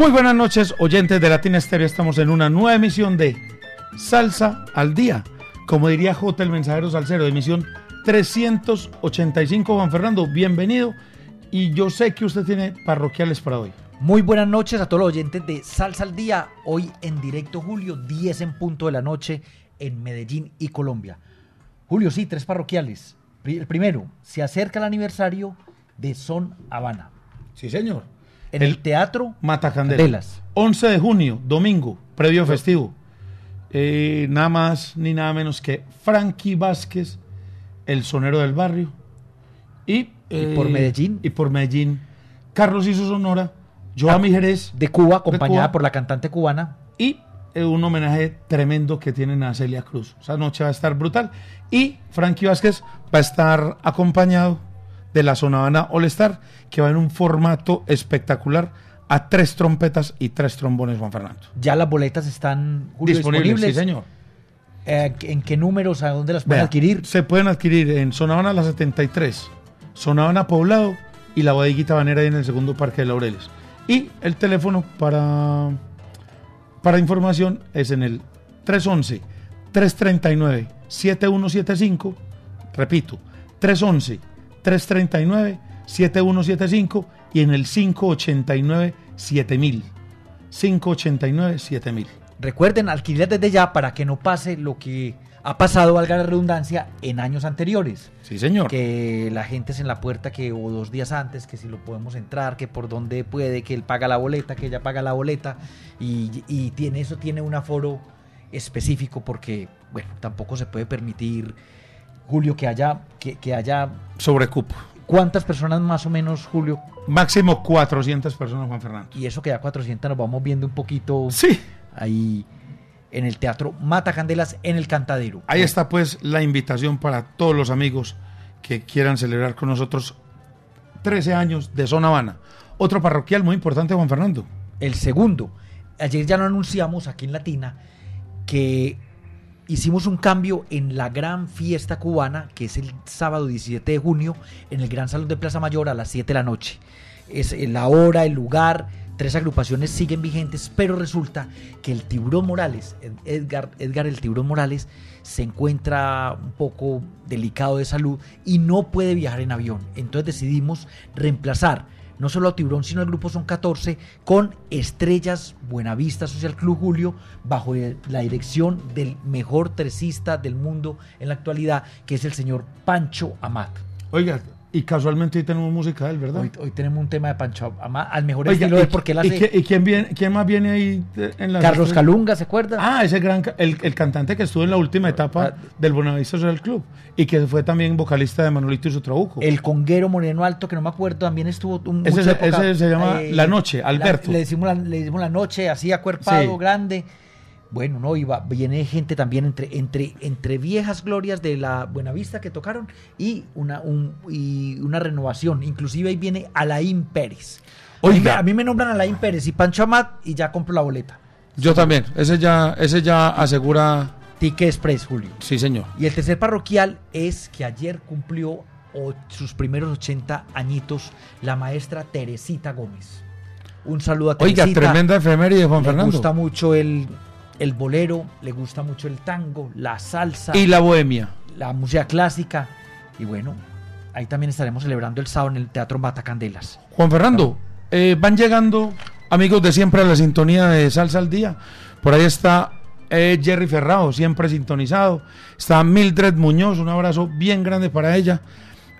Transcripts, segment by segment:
Muy buenas noches, oyentes de Latina Estéreo. Estamos en una nueva emisión de Salsa al Día. Como diría J, el mensajero salsero, emisión 385. Juan Fernando, bienvenido. Y yo sé que usted tiene parroquiales para hoy. Muy buenas noches a todos los oyentes de Salsa al Día. Hoy en directo, Julio, 10 en punto de la noche en Medellín y Colombia. Julio, sí, tres parroquiales. El primero, se acerca el aniversario de Son Habana. Sí, señor. En el, Teatro Matacandelas. 11 de junio, domingo, previo festivo. Eh, nada más ni nada menos que Frankie Vázquez, el sonero del barrio. Y, ¿Y por eh, Medellín. Y por Medellín. Carlos hizo Sonora. Joami Jerez. De Cuba, acompañada Cuba, por la cantante cubana. Y eh, un homenaje tremendo que tienen a Celia Cruz. Esa noche va a estar brutal. Y Frankie Vázquez va a estar acompañado de la Zona Habana All Star, que va en un formato espectacular a tres trompetas y tres trombones, Juan Fernando. Ya las boletas están Julio, disponibles, disponibles. Sí, señor. Eh, ¿En qué números? ¿A dónde las pueden Vea, adquirir? Se pueden adquirir en Zona Habana la 73, Zona Habana Poblado y la Bodeguita Banera ahí en el segundo Parque de Laureles. Y el teléfono para, para información es en el 311-339-7175. Repito, 311-339-7175 y en el 589-7000. 589-7000. Recuerden alquilar desde ya para que no pase lo que ha pasado, valga la redundancia, en años anteriores. Sí, señor. Que la gente es en la puerta que o dos días antes, que si lo podemos entrar, que por donde puede, que él paga la boleta, que ella paga la boleta y, y tiene eso tiene un aforo específico porque, bueno, tampoco se puede permitir, Julio, que haya, que, que haya sobrecupo. ¿Cuántas personas más o menos, Julio? Máximo 400 personas, Juan Fernando. Y eso que ya 400 nos vamos viendo un poquito sí. ahí en el Teatro Mata Candelas en el Cantadero. Ahí está pues la invitación para todos los amigos que quieran celebrar con nosotros 13 años de Zona Habana. Otro parroquial muy importante, Juan Fernando. El segundo. Ayer ya lo anunciamos aquí en Latina que hicimos un cambio en la gran fiesta cubana, que es el sábado 17 de junio, en el Gran Salón de Plaza Mayor a las 7 de la noche. Es la hora, el lugar, tres agrupaciones siguen vigentes, pero resulta que el Tiburón Morales, Edgar, Edgar el Tiburón Morales, se encuentra un poco delicado de salud y no puede viajar en avión. Entonces decidimos reemplazar no solo a Tiburón, sino al grupo Son 14, con Estrellas Buenavista Social Club Julio, bajo la dirección del mejor tresista del mundo en la actualidad, que es el señor Pancho Amat. Oiga, y casualmente hoy tenemos música de él, ¿verdad? Hoy, hoy tenemos un tema de Pancho al mejor Oiga, estilo y, de porque él hace... ¿Y, qué- y quién, viene, quién más viene ahí en la Carlos Calunga, ¿se acuerda? Ah, ese gran, el, el cantante que estuvo en la última etapa Ah. del Buenavista Social Club y que fue también vocalista de Manolito y su Trabuco. El conguero Moreno Alto, que no me acuerdo, también estuvo un Ese se- ese se llama La Noche, la- Alberto. le, decimos la, le decimos la noche, así acuerpado, Sí. grande. Bueno, no, iba, viene gente también entre, entre, entre viejas glorias de la Buenavista que tocaron y una, un, y una renovación. Inclusive ahí viene Alain Pérez. A mí, me- Oiga. a mí me nombran Alain Pérez y Pancho Amat y ya compro la boleta. Yo también, ese ya, ese ya asegura, Tique Express, Julio. sí señor. Y el tercer parroquial es que ayer cumplió o- sus primeros 80 añitos la maestra Teresita Gómez. Un saludo a Oiga, Teresita. tremenda efeméride, Juan Le Fernando. gusta mucho el, el bolero, le gusta mucho el tango, la salsa, Y la bohemia. la música clásica. Y bueno, ahí también estaremos celebrando el sábado en el Teatro Matacandelas. Juan Fernando, eh, van llegando amigos de siempre a la sintonía de Salsa al Día. Por ahí está eh, Jerry Ferrao, siempre sintonizado. Está Mildred Muñoz, un abrazo bien grande para ella.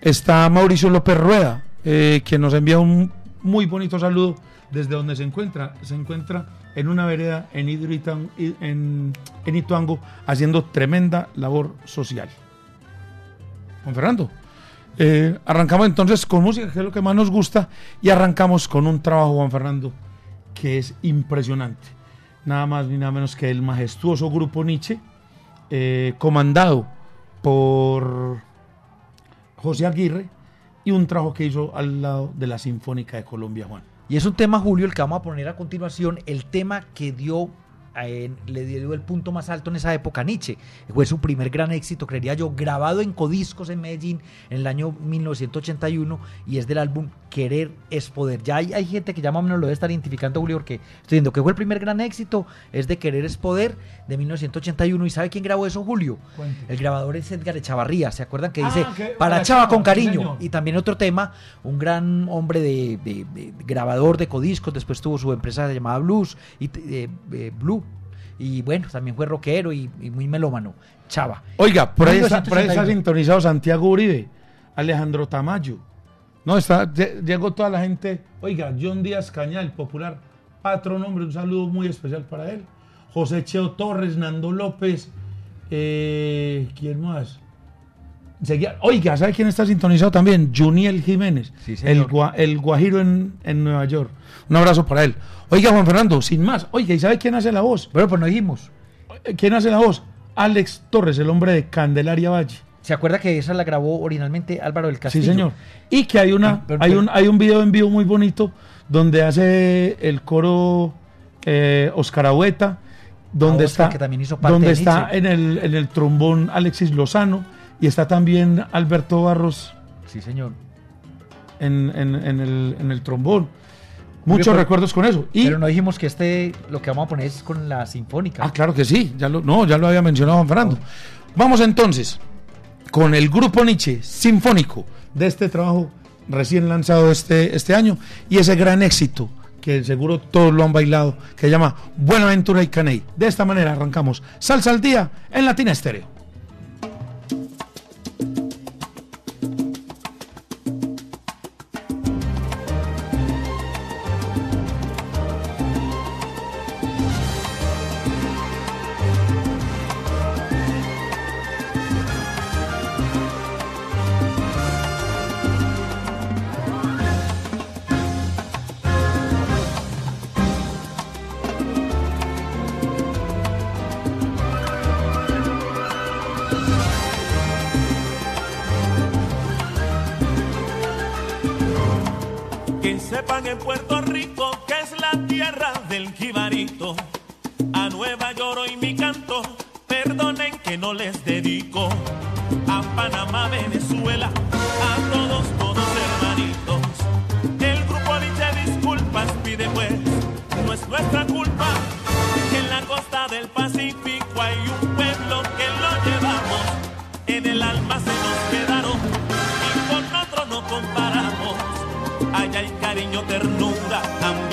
Está Mauricio López Rueda, eh, quien nos envía un muy bonito saludo desde donde se encuentra. Se encuentra en una vereda en, Hidroitan- en, en Ituango haciendo tremenda labor social. Juan Fernando. Eh, arrancamos entonces con música, que es lo que más nos gusta, y arrancamos con un trabajo, Juan Fernando, que es impresionante. Nada más ni nada menos que el majestuoso grupo Nietzsche, eh, comandado por José Aguirre, y un trabajo que hizo al lado de la Sinfónica de Colombia, Juan. Y es un tema, Julio, el que vamos a poner a continuación, el tema que dio eh, le dio el punto más alto en esa época Nietzsche. Fue su primer gran éxito, creería yo, grabado en Codiscos en Medellín en el año 1981 y es del álbum Querer es Poder. Ya hay, hay gente que ya más o menos lo debe estar identificando, Julio, porque estoy viendo que fue el primer gran éxito, es de Querer es Poder de 1981. ¿Y sabe quién grabó eso, Julio? Cuente. El grabador es Edgar Echavarría, ¿se acuerdan que Ah, dice que- para para Chava Chava, con cariño? señor. Y también otro tema, un gran hombre de, de- de grabador de codiscos, después tuvo su empresa llamada Blues y eh, eh, Blue. Y bueno, también fue rockero y, y muy melómano. Chava. Oiga, por ahí, está, por ahí está 1981. sintonizado Santiago Uribe, Alejandro Tamayo. No, está, lle- llegó toda la gente. Oiga, John Díaz Cañal, popular patrón, hombre, un saludo muy especial para él. José Cheo Torres, Nando López, eh, ¿quién más? Seguía- oiga, ¿sabe quién está sintonizado también? Juniel Jiménez, Sí, el, gua- el guajiro en, en Nueva York. Un abrazo para él. Oiga, Juan Fernando, sin más. Oiga, ¿y sabe quién hace la voz? Bueno, pues no dijimos. ¿Quién hace la voz? Alex Torres, el hombre de Candelaria Valle. ¿Se acuerda que esa la grabó originalmente Álvaro del Castillo? Sí, señor. Y que hay una, Ah, hay un, hay un video en vivo muy bonito donde hace el coro eh, Oscar Agüeta, donde Oscar, está, que también hizo parte donde de está en el, en el trombón Alexis Lozano y está también Alberto Barros Sí, señor. en, en- en el, en el trombón. Muchos pero- recuerdos con eso. Y, Pero no dijimos que este, lo que vamos a poner es con la sinfónica. Ah, claro que sí, ya lo, no, ya lo había mencionado Juan Fernando. Vamos entonces con el grupo Nietzsche Sinfónico de este trabajo recién lanzado este, este año y ese gran éxito que seguro todos lo han bailado, que se llama Buenaventura y Caney. De esta manera arrancamos Salsa al Día en Latina Estéreo. Panamá, Venezuela, a todos, todos hermanitos. El grupo dice disculpas, pide pues, no es nuestra culpa. Que en la costa del Pacífico hay un pueblo que lo llevamos. En el alma se nos quedaron y con otro no comparamos. Allá hay cariño, ternura, ambiente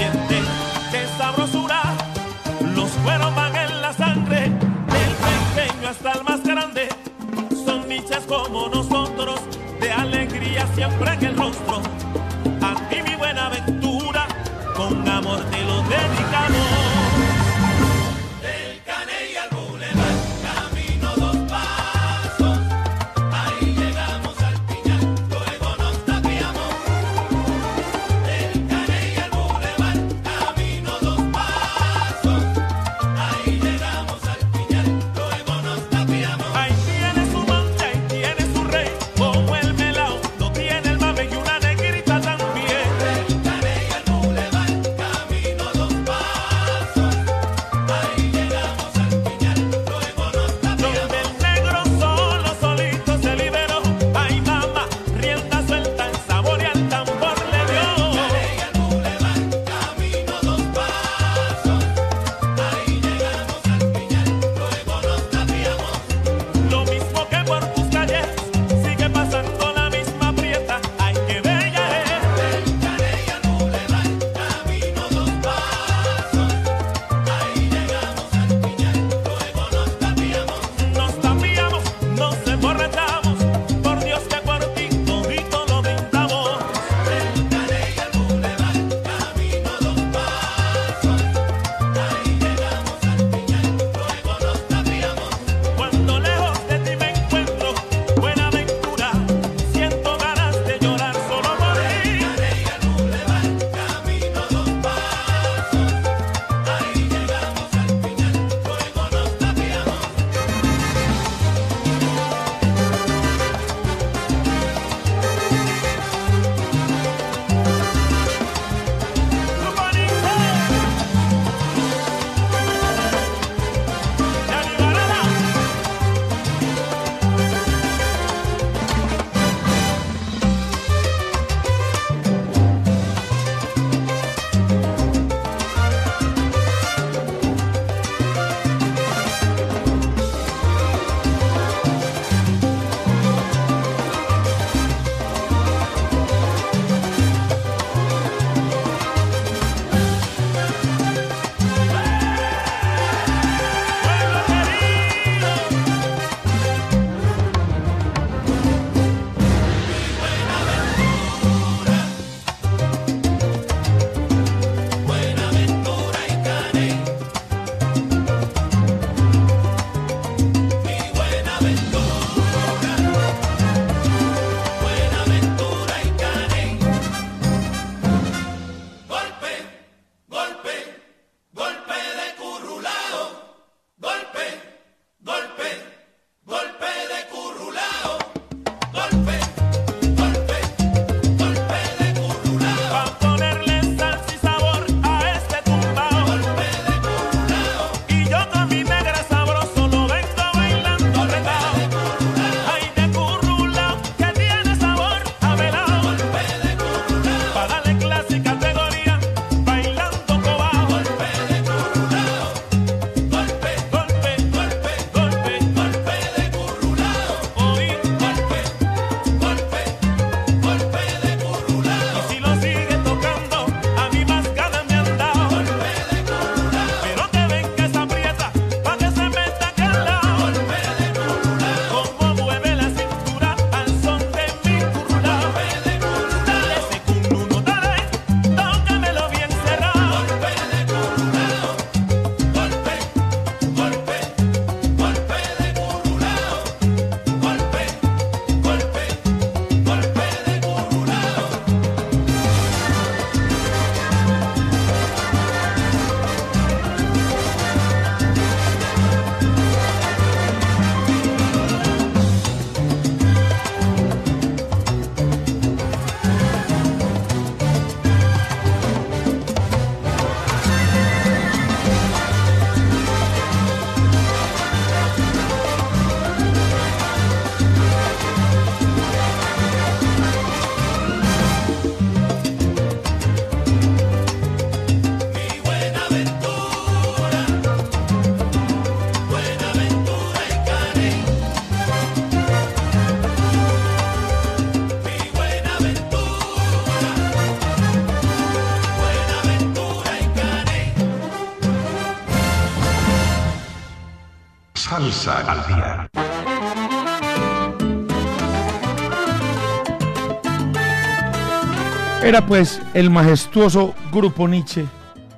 Era pues el majestuoso grupo Nietzsche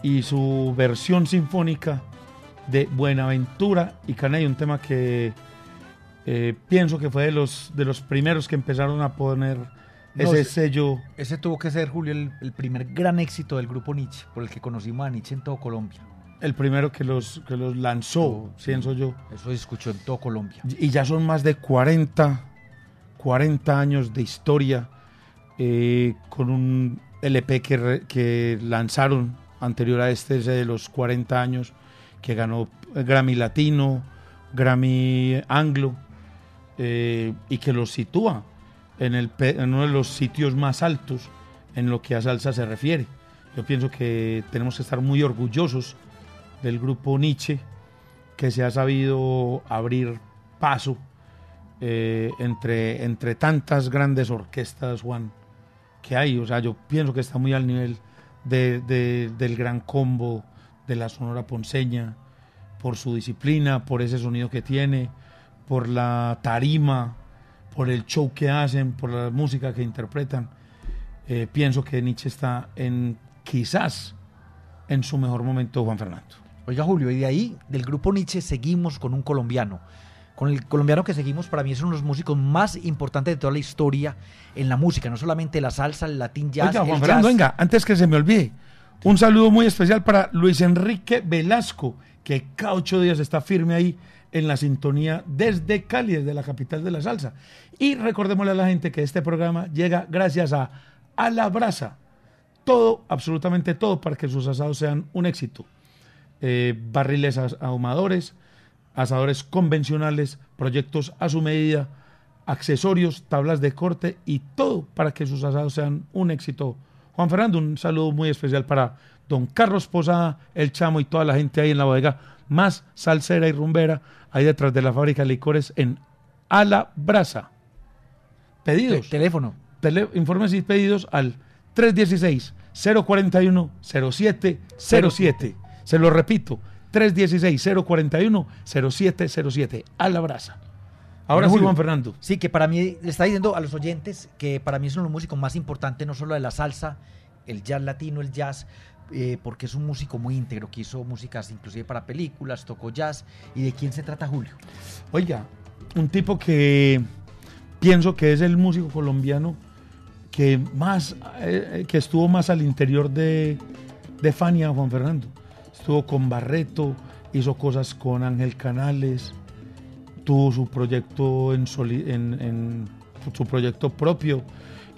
y su versión sinfónica de Buenaventura y Caney, un tema que eh, pienso que fue de los, de los primeros que empezaron a poner ese sello. Ese tuvo que ser, Julio, el, el primer gran éxito del grupo Nietzsche, por el que conocimos a Nietzsche en todo Colombia. El primero que los, que los lanzó, pienso yo. Eso se escuchó en todo Colombia. Y ya son más de 40, 40 años de historia eh, con un LP que, lanzaron anterior a este, de los 40 años, que ganó Grammy Latino, Grammy Anglo, eh, y que los sitúa en uno de los sitios más altos en lo que a salsa se refiere. Yo pienso que tenemos que estar muy orgullosos del grupo Nietzsche, que se ha sabido abrir paso eh, entre, entre tantas grandes orquestas, Juan, que hay. O sea, yo pienso que está muy al nivel de- de- del gran combo de la Sonora Ponceña, por su disciplina, por ese sonido que tiene, por la tarima, por el show que hacen, por la música que interpretan. Eh, pienso que Nietzsche está en quizás en su mejor momento, Juan Fernando. Oiga, Julio, y de ahí, del grupo Nietzsche, seguimos con un colombiano. Con el colombiano que seguimos, para mí es uno de los músicos más importantes de toda la historia en la música, no solamente la salsa, el latín jazz. Oiga, Juan el Fernando, jazz. venga, antes que se me olvide, un saludo muy especial para Luis Enrique Velasco, que cada ocho días está firme ahí en la sintonía desde Cali, desde la capital de la salsa. Y recordémosle a la gente que este programa llega gracias a A la Brasa. Todo, absolutamente todo, para que sus asados sean un éxito. Eh, barriles ahumadores, asadores convencionales, proyectos a su medida, accesorios, tablas de corte y todo para que sus asados sean un éxito. Juan Fernando, un saludo muy especial para don Carlos Posada, el chamo y toda la gente ahí en la bodega más salsera y rumbera, ahí detrás de la fábrica de licores en A la Brasa. Te- Pedidos. teléfono. Tele- informes y pedidos al 316-041-0707. Se lo repito, 316-041-0707. A la brasa. Ahora Bueno, sí, Julio. Juan Fernando. Sí, que para mí, le está diciendo a los oyentes que para mí es uno de los músicos más importantes, no solo de la salsa, el jazz latino, el jazz, eh, porque es un músico muy íntegro, que hizo músicas inclusive para películas, tocó jazz. ¿Y de quién se trata Julio? Oiga, un tipo que pienso que es el músico colombiano que más eh, que estuvo más al interior de, de Fania, Juan Fernando. Estuvo con Barreto, hizo cosas con Ángel Canales, tuvo su proyecto en, soli- en- su proyecto propio,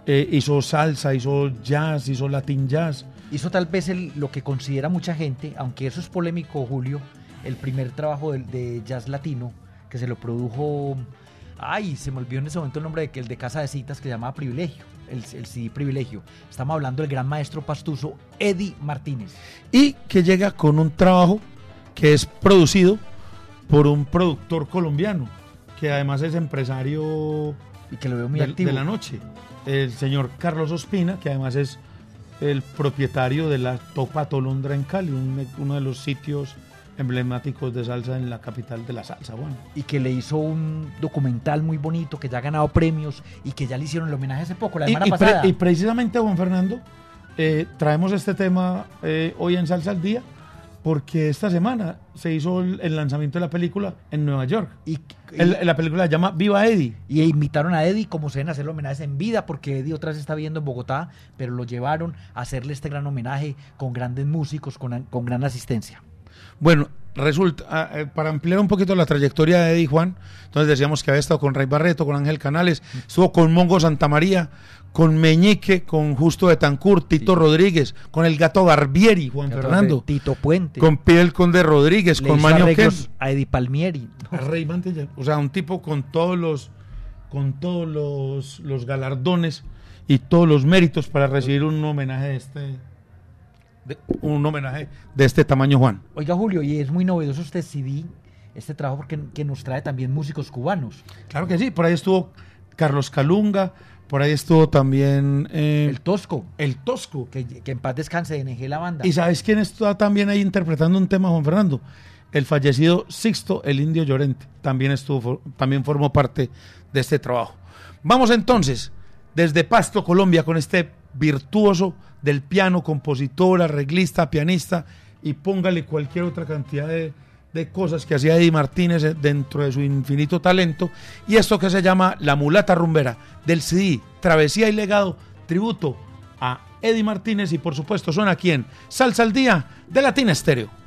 eh, hizo salsa, hizo jazz, hizo latin jazz. Hizo tal vez el- lo que considera mucha gente, aunque eso es polémico, Julio, el primer trabajo de, de jazz latino que se lo produjo. Ay, se me olvidó en ese momento el nombre de que el de Casa de Citas que se llamaba Privilegio, el, el CD Privilegio. Estamos hablando del gran maestro pastuso Eddie Martínez. y que llega con un trabajo que es producido por un productor colombiano, que además es empresario Y que lo veo muy del- activo. de la noche, el señor Carlos Ospina, que además es el propietario de la Topa Tolondra en Cali, un- uno de los sitios emblemáticos de salsa en la capital de la salsa, bueno. Y que le hizo un documental muy bonito que ya ha ganado premios y que ya le hicieron el homenaje hace poco, la Y, semana y pre- pasada. y precisamente, Juan Fernando, eh, traemos este tema eh, hoy en Salsa al Día, porque esta semana se hizo el, el lanzamiento de la película en Nueva York. Y- y- El- la película se llama Viva Eddie. Y invitaron a Eddie como se deben hacer homenajes en vida, porque Eddie otra vez está viendo en Bogotá, pero lo llevaron a hacerle este gran homenaje con grandes músicos, con, con gran asistencia. Bueno, resulta, ah, eh, para ampliar un poquito la trayectoria de Eddie Juan, entonces decíamos que había estado con Ray Barreto, con Ángel Canales, estuvo con Mongo Santamaría, con Meñique, con Justo de Tancur, Tito Rodríguez, con el gato Barbieri, Juan Fernando, Tito Puente. con Piel Conde Rodríguez, le con Maño a Eddie Palmieri. a Rey Mantilla. O sea, un tipo con todos los con todos los, los galardones y todos los méritos para recibir un homenaje de este de- un homenaje de este tamaño, Juan. Oiga, Julio, y es muy novedoso este CD, este trabajo, porque que nos trae también músicos cubanos. Claro que sí, por ahí estuvo Carlos Calunga, por ahí estuvo también eh, El Tosco, el Tosco. que, que en paz descanse de NG la banda. ¿Y sabes quién está también ahí interpretando un tema, Juan Fernando? el fallecido Sixto el Indio Llorente. También, estuvo, también formó parte de este trabajo. Vamos entonces desde Pasto, Colombia, con este virtuoso del piano, compositor, arreglista, pianista, y póngale cualquier otra cantidad de, de cosas que hacía Eddie Martínez eh, dentro de su infinito talento. Y esto que se llama La Mulata Rumbera, del CD Travesía y Legado, tributo a Eddie Martínez y por supuesto son aquí en Salsa al Día de Latina Estéreo.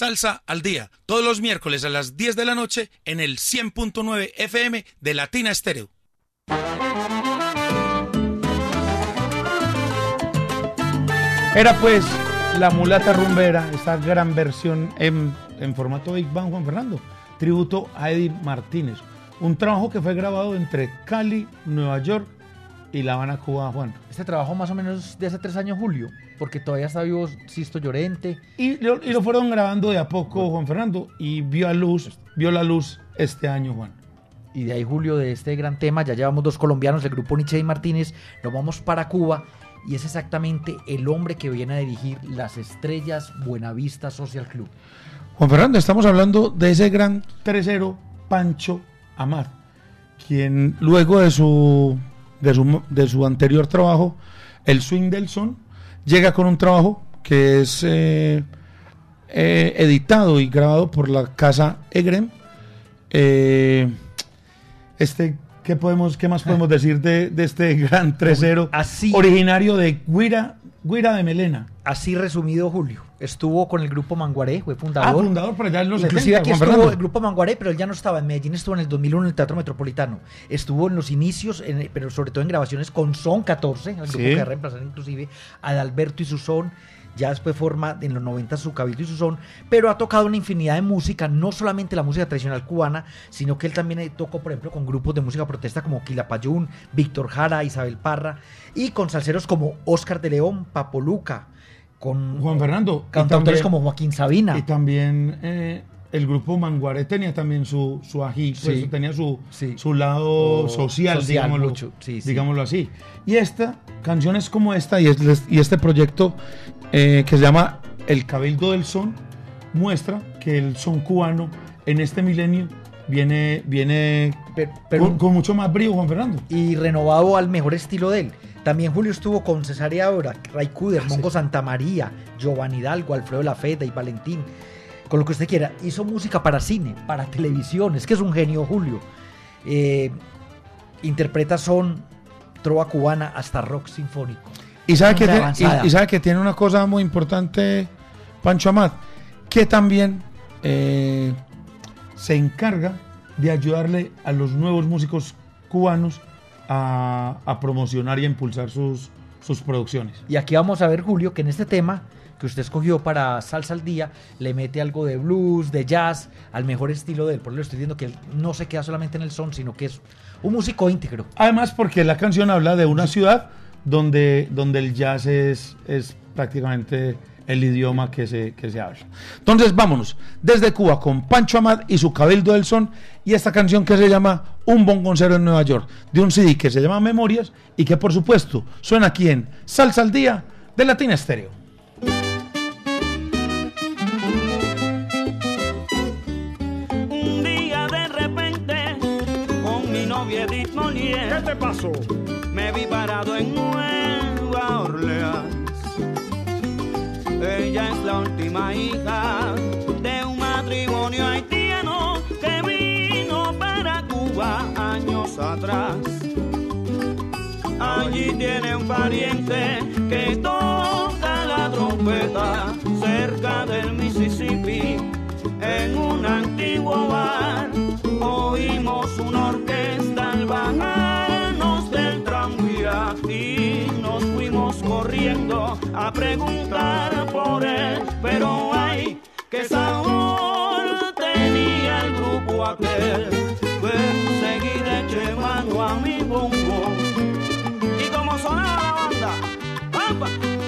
Salsa al Día, todos los miércoles a las 10 de la noche en el 100.9 FM de Latina Estéreo. Era pues la mulata rumbera, esta gran versión en, en formato Big Bang Juan Fernando, tributo a Eddie Martínez. Un trabajo que fue grabado entre Cali, Nueva York y La Habana, Cuba, Juan. Este trabajo más o menos de hace tres años, Julio, porque todavía está vivo Sisto Llorente. Y lo, y lo fueron grabando de a poco, Juan Fernando, y vio a luz, vio la luz este año, Juan. Y de ahí, Julio, de este gran tema, ya llevamos dos colombianos, el grupo Nietzsche y Martínez, nos vamos para Cuba y es exactamente el hombre que viene a dirigir las estrellas Buenavista Social Club. Juan Fernando, estamos hablando de ese gran tercero, Pancho Amad, quien luego de su, de su, de su anterior trabajo, El Swing del Son, llega con un trabajo que es eh, eh, editado y grabado por la casa Egrem. Eh, este, ¿qué, podemos, ¿Qué más podemos decir de, de este gran tercero Así- originario de Guira, Guira de Melena? Así resumido, Julio. Estuvo con el grupo Manguaré, fue Ah, fundador. fundador por allá en los Inclusive 70, aquí Juan estuvo Fernando. el grupo Manguaré, pero él ya no estaba en Medellín, estuvo en el 2001 en el Teatro Metropolitano. Estuvo en los inicios, en- pero sobre todo en grabaciones con Son 14, el grupo Sí. que va a reemplazar inclusive a Adalberto y su Son. Ya después forma en los 90 su Cabildo y su Son, pero ha tocado una infinidad de música, no solamente la música tradicional cubana, sino que él también tocó, por ejemplo, con grupos de música protesta como Quilapayún, Víctor Jara, Isabel Parra, y con salseros como Oscar de León, Papoluca, con Juan Fernando. cantautores como Joaquín Sabina. Y también eh, el grupo Manguaré tenía también su, su ají, pues, tenía su, Sí. su lado social, social digámoslo, sí, así. Y esta, canciones como esta y, es- y este proyecto eh, que se llama El Cabildo del Son, muestra que el son cubano en este milenio viene, viene Pero- pero- con, con mucho más brío, Juan Fernando. y renovado al mejor estilo de él. También Julio estuvo con Cesárea Dora, Ray Cuder, Mongo Santamaría, Giovanni Hidalgo, Alfredo Lafeta y Valentín. Con lo que usted quiera. Hizo música para cine, para televisión. Es que es un genio, Julio. Eh, interpreta son, trova cubana, hasta rock sinfónico. Y sabe, que tiene, y, y sabe que tiene una cosa muy importante, Pancho Amat, que también eh, se encarga de ayudarle a los nuevos músicos cubanos a, a promocionar y a impulsar sus, sus producciones. Y aquí vamos a ver, Julio, que en este tema que usted escogió para Salsa al Día, le mete algo de blues, de jazz, al mejor estilo de él. Por le estoy diciendo que él no se queda solamente en el son, sino que es un músico íntegro. Además, porque la canción habla de una ciudad donde, donde el jazz es, es prácticamente el idioma que se, que se habla. Entonces, vámonos desde Cuba con Pancho Amad y su Cabildo del Son y esta canción que se llama Un Bongoncero en Nueva York, de un CD que se llama Memorias y que, por supuesto, suena aquí en Salsa al Día de Latina Estéreo. Un día de repente, con mi novia Edith Molière. ¿Qué te pasó? En Nueva Orleans. Ella es la última hija de un matrimonio haitiano que vino para Cuba años atrás. Allí tiene un pariente que toca la trompeta cerca del Mississippi. En un antiguo bar preguntar por él. Pero ay, qué sabor tenía el grupo aquel. Enseguida eché mano a mi bongo y como sonaba la banda, ¡Pampa!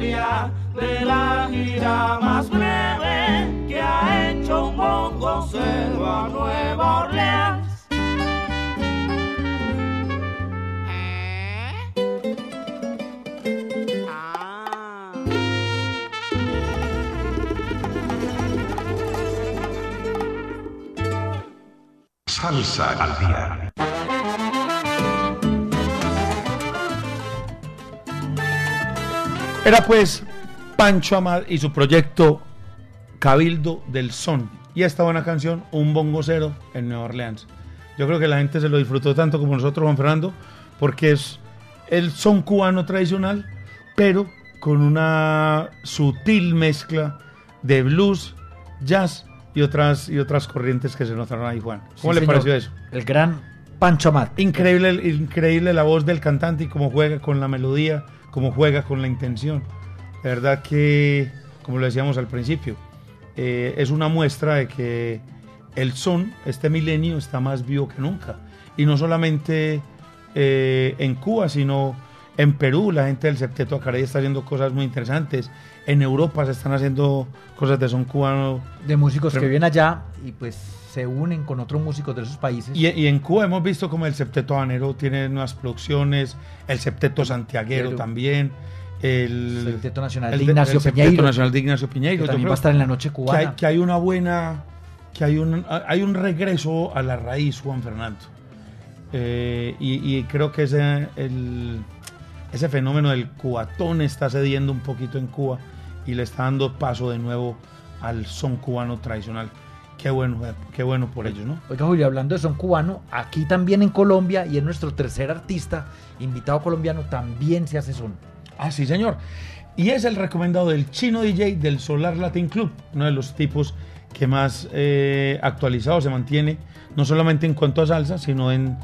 La Era pues Pancho Amad y su proyecto Cabildo del Son. Y esta buena canción, Un Bongo Cero en Nueva Orleans. Yo creo que la gente se lo disfrutó tanto como nosotros, Juan Fernando, porque es el son cubano tradicional, pero con una sutil mezcla de blues, jazz y otras, y otras corrientes que se notaron ahí, Juan. ¿Cómo Sí, le señor. pareció eso? El gran Pancho Amat. Increíble, increíble la voz del cantante y cómo juega con la melodía, cómo juega con la intención. De verdad que, como lo decíamos al principio, eh, es una muestra de que el son, este milenio, está más vivo que nunca. Y no solamente eh, en Cuba, sino en Perú, la gente del Septeto Acarey está haciendo cosas muy interesantes. En Europa se están haciendo cosas de son cubano. De músicos que viven allá y pues se unen con otros músicos de esos países. Y, y en Cuba hemos visto como el Septeto Habanero tiene nuevas producciones, el Septeto Santiaguero Pero- también, el Septeto Nacional el de Ignacio el Septeto Piñeiro, Nacional de Ignacio que Piñeiro. Yo también va a estar en la noche que cubana. hay, que hay una buena, que hay un, hay un regreso a la raíz, Juan Fernando. Eh, y, y creo que ese, el- ese fenómeno del cubatón está cediendo un poquito en Cuba y le está dando paso de nuevo al son cubano tradicional. Qué bueno, qué bueno por ellos, ¿no? Oiga, Julio, hablando de son cubano, aquí también en Colombia y es nuestro tercer artista invitado colombiano, también se hace son. Ah, sí, señor. Y es el recomendado del chino DJ del Solar Latin Club, uno de los tipos que más eh, actualizado se mantiene, no solamente en cuanto a salsa, sino en,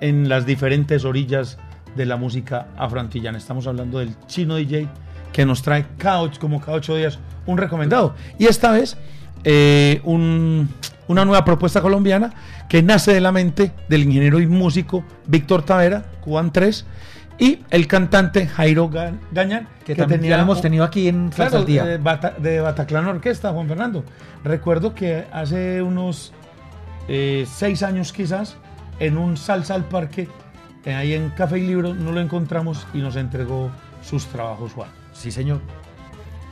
en las diferentes orillas de la música afroantillana. Estamos hablando del chino DJ que nos trae cada ocho- como cada ocho días un recomendado. Y esta vez eh, un- una nueva propuesta colombiana que nace de la mente del ingeniero y músico Víctor Tavera, Cuban 3, y el cantante Jairo Ga- Gañán, Que también ya lo hemos tenido aquí en Claro, Día. De, Bata- de Bataclan Orquesta, Juan Fernando. Recuerdo que hace unos eh, seis años quizás, en un Salsa al Parque, ahí en Café y Libro, no lo encontramos y nos entregó sus trabajos, Juan. Sí, señor.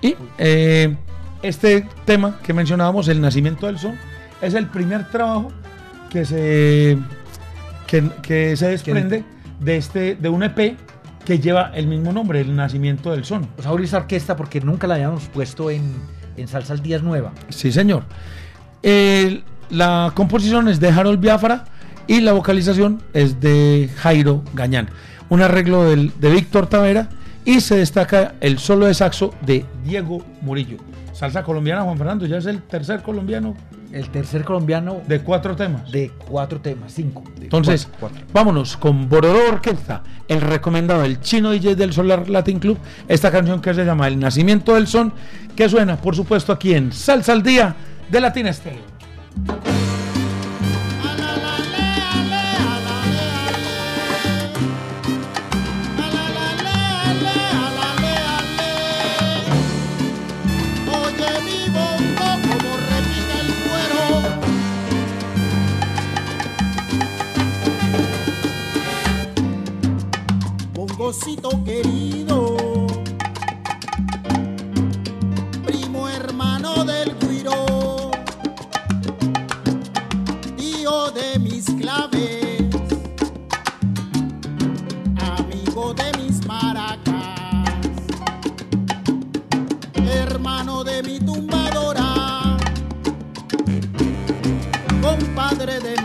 Y eh, este tema que mencionábamos, El Nacimiento del Son, es el primer trabajo que se, que, que se desprende de, este, de un EP que lleva el mismo nombre, El Nacimiento del Son. O sea, esa orquesta porque nunca la habíamos puesto en, en Salsa al Día es nueva. Sí, señor. El- la composición es de Harold Biafra y la vocalización es de Jairo Gañán. Un arreglo del- de Víctor Tavera y se destaca el solo de saxo de Diego Murillo. Salsa colombiana, Juan Fernando, ya es el tercer colombiano El tercer colombiano de cuatro temas. de cuatro temas, cinco. Entonces, cuatro, cuatro. vámonos con Borodó Orquesta, el recomendado del chino DJ del Solar Latin Club, esta canción que se llama El Nacimiento del Son, que suena, por supuesto, aquí en Salsa al Día de Latina Estéreo. Querido. Primo hermano del guiro. Tío de mis claves. Amigo de mis maracas. Hermano de mi tumbadora, compadre de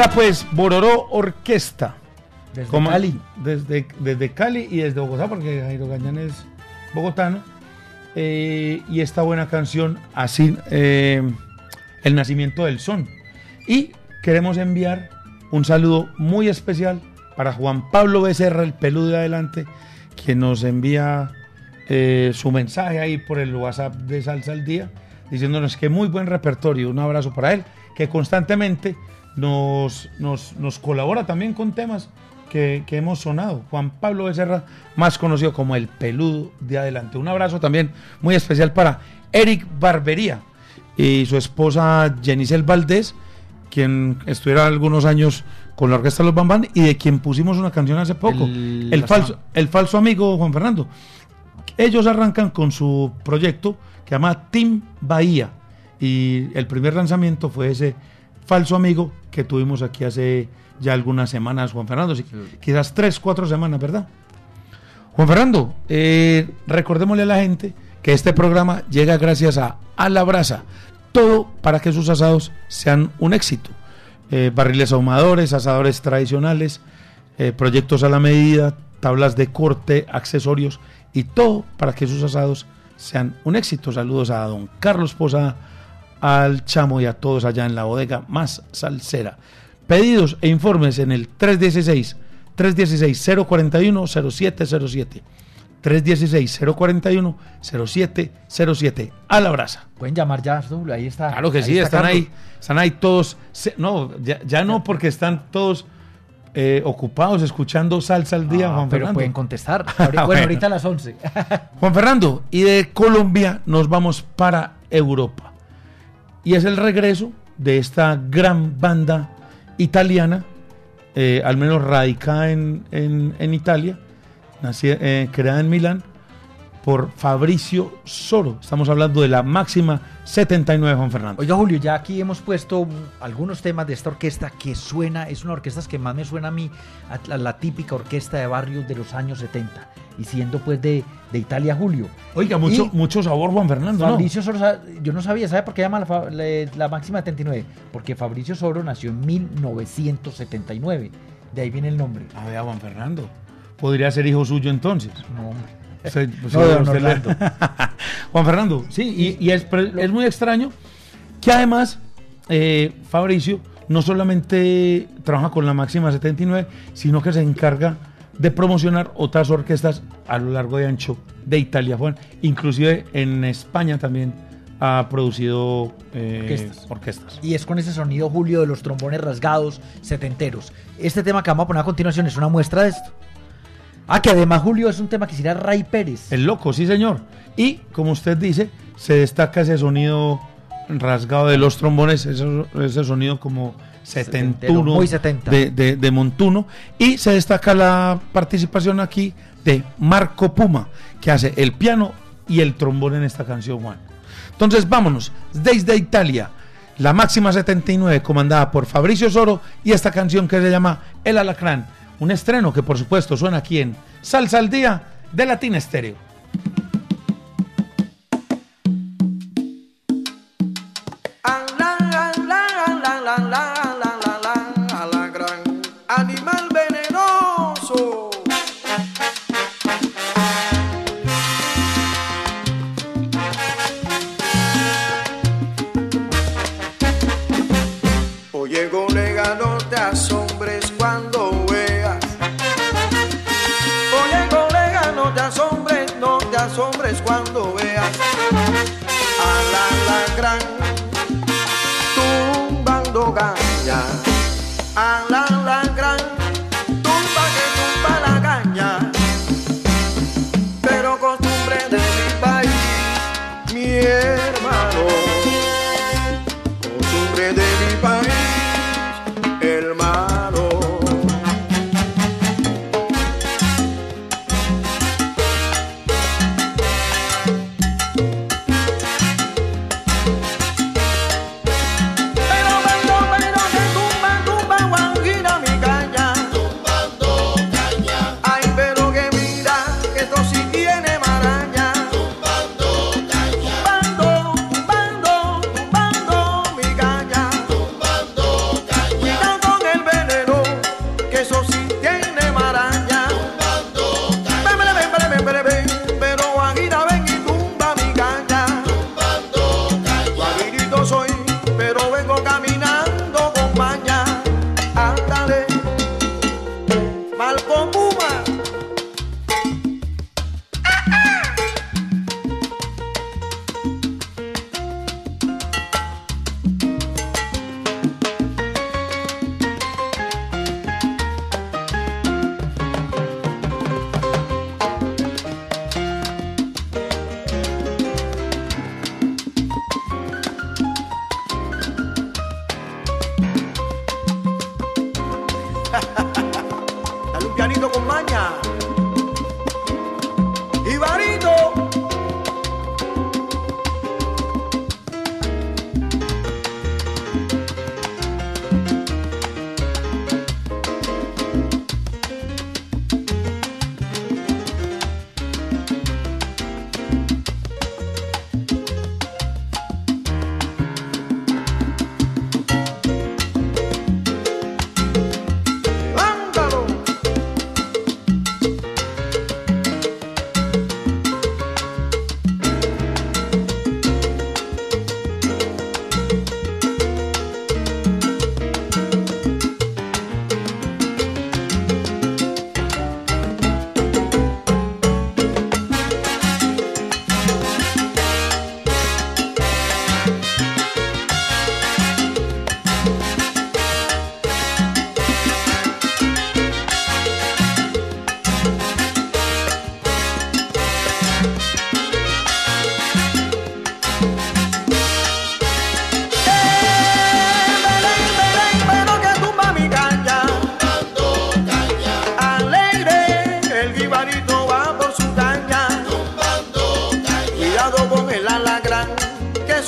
Era pues Bororó Orquesta. Desde Como- Cali. Desde, desde Cali y desde Bogotá, porque Jairo Gañán es bogotano. Eh, y esta buena canción, así, eh, El nacimiento del son. Y queremos enviar un saludo muy especial para Juan Pablo Becerra, el peludo de adelante, quien nos envía eh, su mensaje ahí por el WhatsApp de Salsa al Día, diciéndonos que muy buen repertorio. Un abrazo para él, que constantemente nos, nos, nos colabora también con temas que, que hemos sonado. Juan Pablo Becerra, más conocido como el peludo de adelante. Un abrazo también muy especial para Eric Barbería y su esposa Jenicel Valdés, quien estuviera algunos años con la orquesta Los Bambán y de quien pusimos una canción hace poco. El- falso, el falso amigo Juan Fernando. Ellos arrancan con su proyecto que se llama Team Bahía y el primer lanzamiento fue ese falso amigo que tuvimos aquí hace ya algunas semanas, Juan Fernando, sí, quizás tres, cuatro semanas, ¿verdad? Juan Fernando, eh, recordémosle a la gente que este programa llega gracias a A la Brasa, todo para que sus asados sean un éxito. Eh, barriles ahumadores, asadores tradicionales, eh, proyectos a la medida, tablas de corte, accesorios y todo para que sus asados sean un éxito. Saludos a don Carlos Posada, al Chamo y a todos allá en la bodega más salsera. Pedidos e informes en el 316 316 041 0707. 316 041 0707. A la brasa. Pueden llamar ya, ahí está. Claro que ahí sí, está están Carlos. ahí, están ahí todos. no, ya, ya no porque están todos eh, ocupados escuchando salsa al día, Ah, Juan pero Fernando. pueden contestar. Ahorita- bueno, Bueno. ahorita a las 11. Juan Fernando, y de Colombia nos vamos para Europa. Y es el regreso de esta gran banda italiana, eh, al menos radicada en, en- Italia, eh, creada en Milán, por Fabricio Soro. Estamos hablando de la máxima 79, Juan Fernando. Oiga, Julio, ya aquí hemos puesto algunos temas de esta orquesta que suena, es una orquesta que más me suena a mí, a la, típica orquesta de barrios de los años 70. Y siendo pues de, de Italia, Julio. Oiga, mucho, Y mucho sabor, Juan Fernando. ¿no? Fabricio Soro, yo no sabía, ¿sabe por qué llama la, la- la máxima 79? Porque Fabricio Soro nació en 1979. De ahí viene el nombre. A ver, Juan Fernando. Podría ser hijo suyo entonces. No, hombre. Pues, No, don Orlando. Juan Fernando, sí, y, y es, pero es muy extraño que además eh, Fabricio no solamente trabaja con la máxima 79, sino que se encarga de promocionar otras orquestas a lo largo y ancho de Italia. Juan. Inclusive en España también ha producido eh, Orquestas. orquestas. Y es con ese sonido, Julio, de los trombones rasgados setenteros. Este tema que vamos a poner a continuación es una muestra de esto. Ah, que además, Julio, es un tema que hiciera Ray Pérez. El loco, sí señor. Y como usted dice, se destaca ese sonido rasgado de los trombones, ese, ese sonido como setentuno muy setenta. de, de- de Montuno. Y se destaca la participación aquí de Marco Puma, que hace el piano y el trombón en esta canción, Juan. Entonces vámonos, desde Italia, la máxima 79, comandada por Fabricio Soro, y esta canción que se llama El Alacrán. Un estreno que por supuesto suena aquí en Salsa al Día de Latina Estéreo.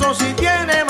Eso sí tiene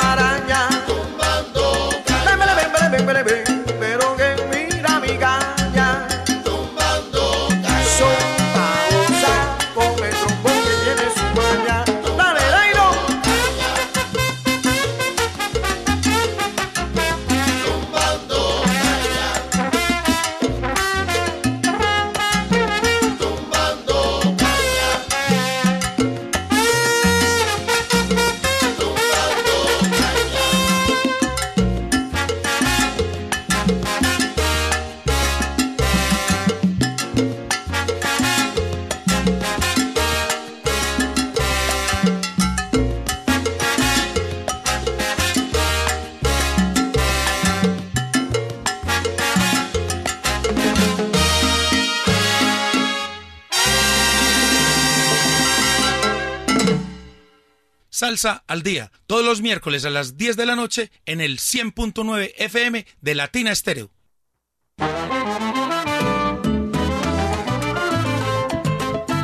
Salsa al día, todos los miércoles a las 10 de la noche en el 100.9 FM de Latina Estéreo.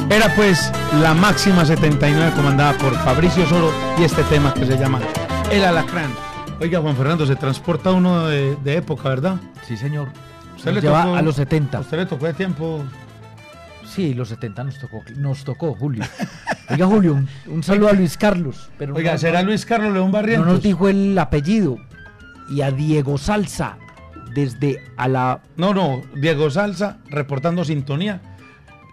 Era pues la máxima 79 comandada por Fabricio Soro y este tema que se llama El Alacrán. Oiga, Juan Fernando, se transporta uno de, de época, ¿verdad? Sí, señor. Usted Nos le lleva tocó- a los 70. ¿A usted le tocó de tiempo? Sí, los 70 nos tocó, nos tocó, Julio. Oiga, Julio, un, un saludo a Luis Carlos. Pero Oiga, no- ¿será Luis Carlos León Barrientos? No nos dijo el apellido. Y a Diego Salsa, desde a la... No, no, Diego Salsa reportando sintonía.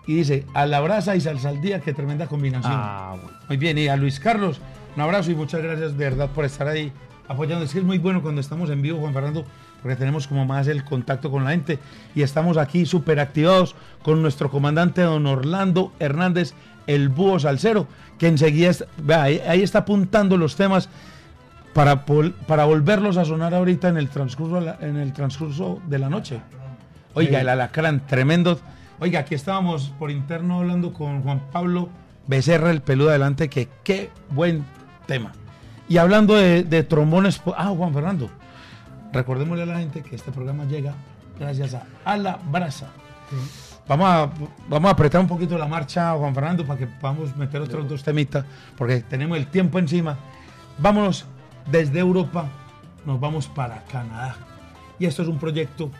Y dice, a la brasa y salsa al día, qué tremenda combinación. Ah, bueno. Muy bien, y a Luis Carlos, un abrazo y muchas gracias de verdad por estar ahí apoyando. Es que es muy bueno cuando estamos en vivo, Juan Fernando, porque tenemos como más el contacto con la gente y estamos aquí súper activados con nuestro comandante don Orlando Hernández, el búho salsero, que enseguida, está- vea, ahí, ahí está apuntando los temas para, para volverlos a sonar ahorita en el transcurso, de la- en el transcurso de la noche. Oiga, el alacrán, tremendo. Oiga, aquí estábamos por interno hablando con Juan Pablo Becerra, el peludo adelante, que qué buen tema. Y hablando de, de trombones, ah, Juan Fernando, recordémosle a la gente que este programa llega gracias a A la Brasa. Vamos a, vamos a apretar un poquito la marcha, Juan Fernando, para que podamos meter otros dos temitas, porque tenemos el tiempo encima. Vámonos desde Europa, nos vamos para Canadá. Y esto es un proyecto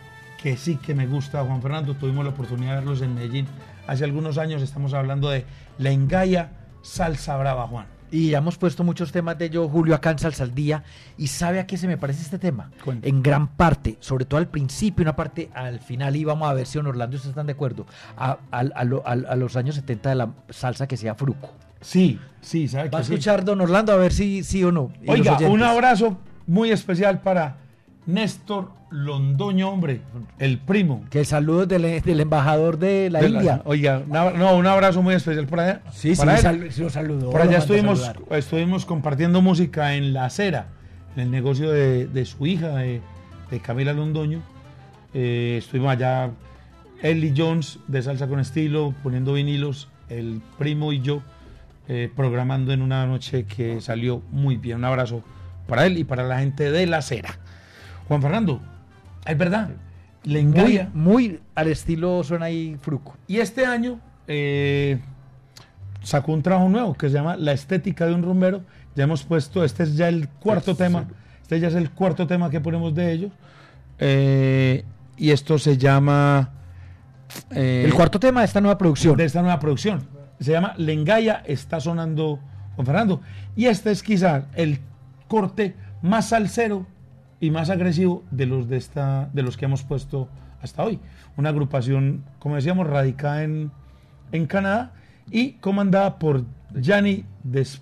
que sí que me gusta, Juan Fernando. Tuvimos la oportunidad de verlos en Medellín hace algunos años. Estamos hablando de La Engaya Salsa Brava, Juan. Y ya hemos puesto muchos temas de ello, Julio, acá en Salsa al Día. ¿Y sabe a qué se me parece este tema? En gran parte, sobre todo al principio, una parte al final, y vamos a ver si don Orlando ustedes están de acuerdo, a, a lo- a los años 70 de la salsa que sea Fruco. Sí, sí, ¿sabe Va a que sí? escuchar don Orlando a ver si sí o no. Oiga, un abrazo muy especial para Néstor Londoño, hombre, el primo. Que saludos del, del embajador de la de la- India. Oiga, una- no, un abrazo muy especial para allá. Sí, sí, para él. sal- sí lo saludó. Por allá estuvimos, compartiendo música en La Acera, en el negocio de, de su hija, de, de Camila Londoño. Eh, estuvimos allá, Ellie Jones de Salsa con Estilo, poniendo vinilos, el primo y yo, eh, programando en una noche que salió muy bien. Un abrazo para él y para la gente de La Acera. Juan Fernando, es verdad. Lengaya. muy al estilo suena ahí Fruco. Y este año eh, sacó un trabajo nuevo que se llama La estética de un rumbero. Ya hemos puesto, este es ya el cuarto tema. Este ya es el cuarto tema que ponemos de ellos. Eh, y esto se llama. eh, El cuarto tema de esta nueva producción. de esta nueva producción. Se llama Lengaya está sonando con Fernando. Y este es quizás el corte más salsero y más agresivo de los de esta de los que hemos puesto hasta hoy. Una agrupación, como decíamos, radicada en, en Canadá y comandada por Gianni Des,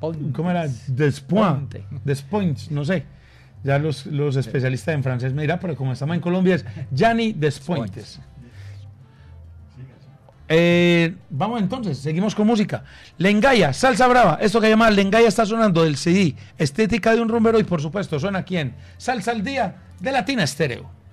¿cómo era? Despoint. Despoint, no sé. Ya los, los especialistas en francés me dirán, pero como estamos en Colombia es Gianni Despointes. Eh, vamos entonces, seguimos con música. Lengaya, salsa brava. Esto que llama Lengaya está sonando del CD Estética de un rumbero y por supuesto suena aquí en Salsa al Día de Latina Estéreo.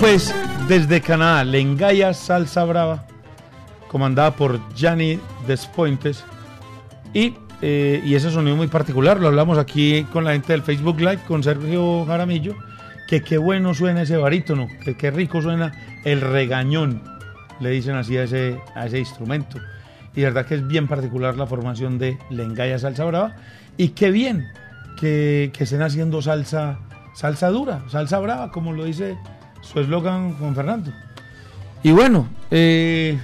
Pues desde Canadá, Lengaya Salsa Brava, comandada por Gianni Despointes. Y, eh, y ese sonido muy particular, lo hablamos aquí con la gente del Facebook Live, con Sergio Jaramillo, que qué bueno suena ese barítono, que qué rico suena el regañón, le dicen así a ese, a ese instrumento. Y verdad que es bien particular la formación de Lengaya Salsa Brava. Y qué bien que, que estén haciendo salsa, salsa dura, salsa brava, como lo dice su eslogan Juan Fernando. Y bueno, eh,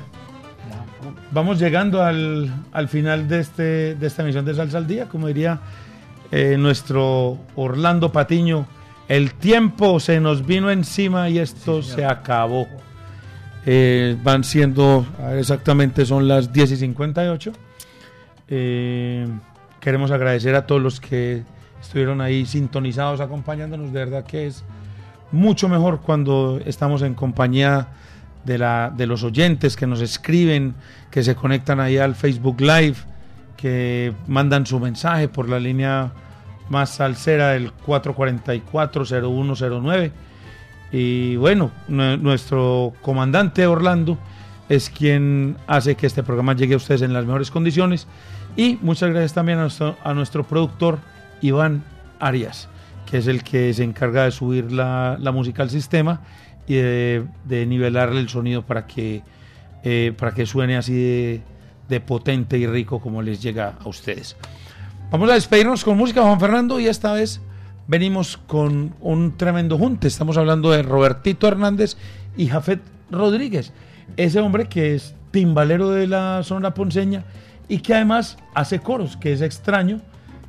vamos llegando al, al final de, este, de esta emisión de Salsa al Día. Como diría eh, nuestro Orlando Patiño, el tiempo se nos vino encima y esto se acabó. Eh, van siendo, exactamente son las 10 y 58. Eh, queremos agradecer a todos los que estuvieron ahí sintonizados, acompañándonos. De verdad que es mucho mejor cuando estamos en compañía de, la, de los oyentes que nos escriben, que se conectan ahí al Facebook Live, que mandan su mensaje por la línea más salsera del 444-0109. Y bueno, nue- nuestro comandante Orlando es quien hace que este programa llegue a ustedes en las mejores condiciones. Y muchas gracias también a nuestro productor Iván Arias, que es el que se encarga de subir la, la música al sistema y de, nivelarle el sonido para que, eh, para que suene así de, de potente y rico como les llega a ustedes. Vamos a despedirnos con música, Juan Fernando, y esta vez venimos con un tremendo junte. Estamos hablando de Robertito Hernández y Jafet Rodríguez, ese hombre que es timbalero de la zona ponceña y que además hace coros, que es extraño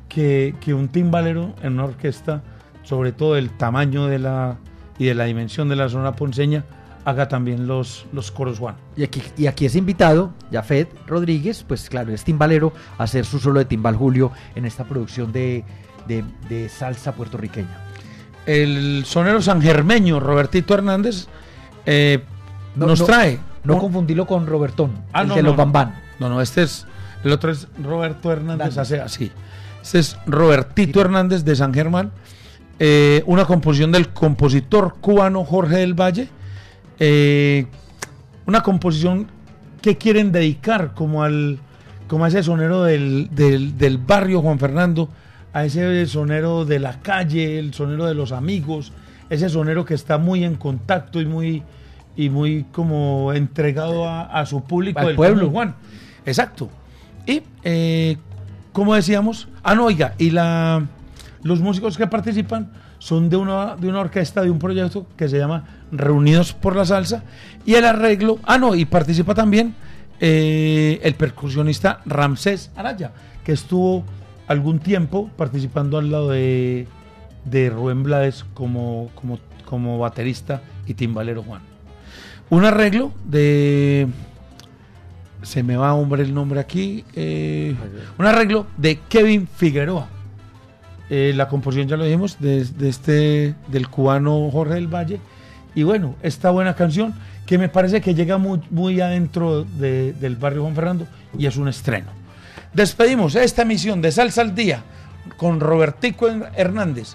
que, que un timbalero en una orquesta, sobre todo el tamaño de la y de la dimensión de la zona ponceña, haga también los, los coros Juan. Y aquí, y aquí es invitado, Jafet Rodríguez, pues claro, es timbalero, a hacer su solo de timbal Julio en esta producción de, de- de salsa puertorriqueña. El sonero sangermeño Robertito Hernández eh, No, nos no, trae. No un- confundirlo con Robertón, Ah, el no, de no, los no. Bambán. No, no, este es. El otro es Roberto Hernández, Hernández. hace así. Este es Robertito Hernández de San Germán. eh, una composición del compositor cubano Jorge del Valle. eh, una composición que quieren dedicar como al como a ese sonero del, del- del barrio Juan Fernando, a ese sonero de la calle, el sonero de los amigos, ese sonero que está muy en contacto y muy y muy como entregado a, a su público Al del pueblo. Juan. Exacto. Y eh, como decíamos, ah no, oiga, y la los músicos que participan son de una, de una orquesta, de un proyecto que se llama Reunidos por la Salsa. Y el arreglo, ah, no, y participa también eh, el percusionista Ramsés Araya, que estuvo algún tiempo participando al lado de, de Rubén Blades como, como, como baterista y timbalero Juan. Un arreglo de. Se me va, hombre, el nombre aquí. eh, un arreglo de Kevin Figueroa. Eh, la composición ya lo dijimos, de, de este, del cubano Jorge del Valle. Y bueno, esta buena canción que me parece que llega muy, muy adentro de- del barrio Juan Fernando y es un estreno. Despedimos esta emisión de Salsa al Día con Robertico Hernández,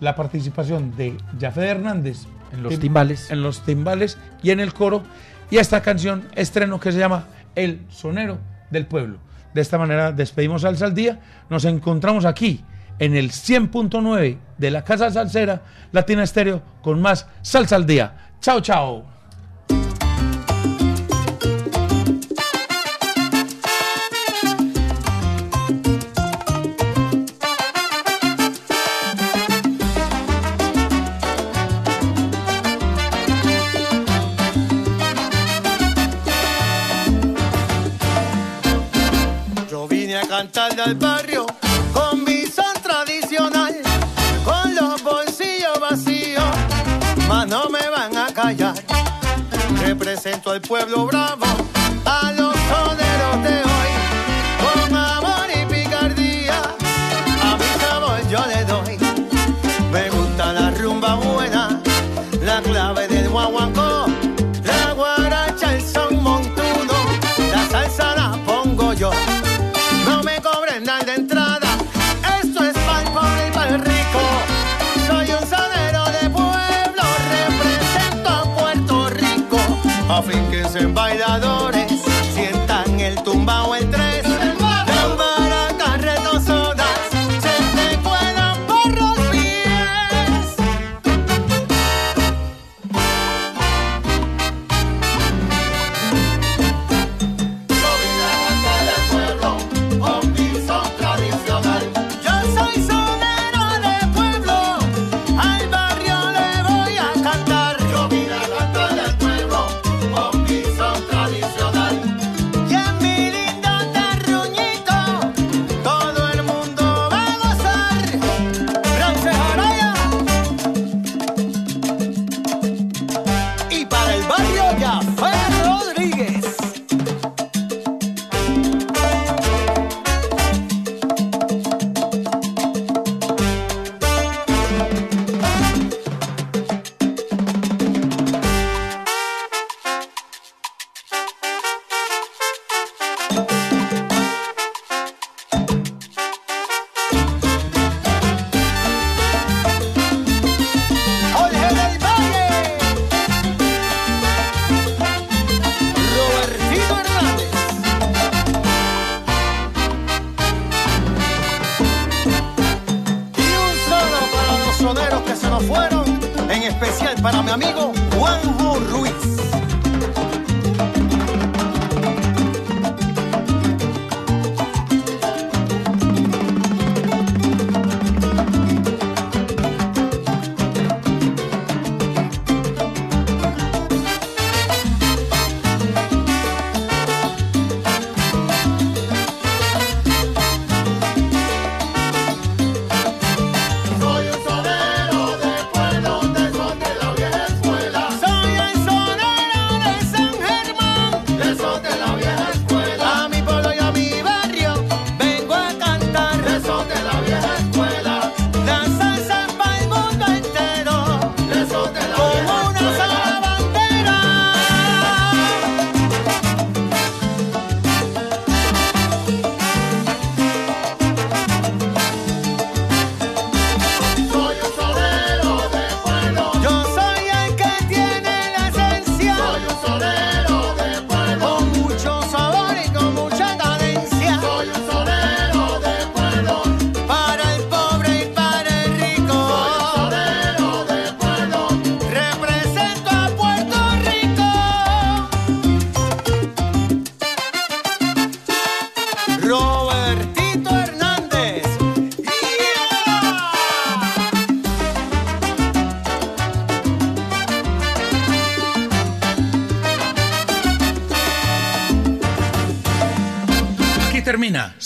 la participación de Jafé Hernández En los tim- timbales. en los timbales y en el coro, y esta canción estreno que se llama El Sonero del Pueblo. De esta manera despedimos Salsa al Día, nos encontramos aquí en el 100.9 de la Casa Salsera Latina Estéreo con más Salsa al Día. Chao, chao. Cantarle al barrio con mi son tradicional, con los bolsillos vacíos, mas no me van a callar. Represento al pueblo bravo,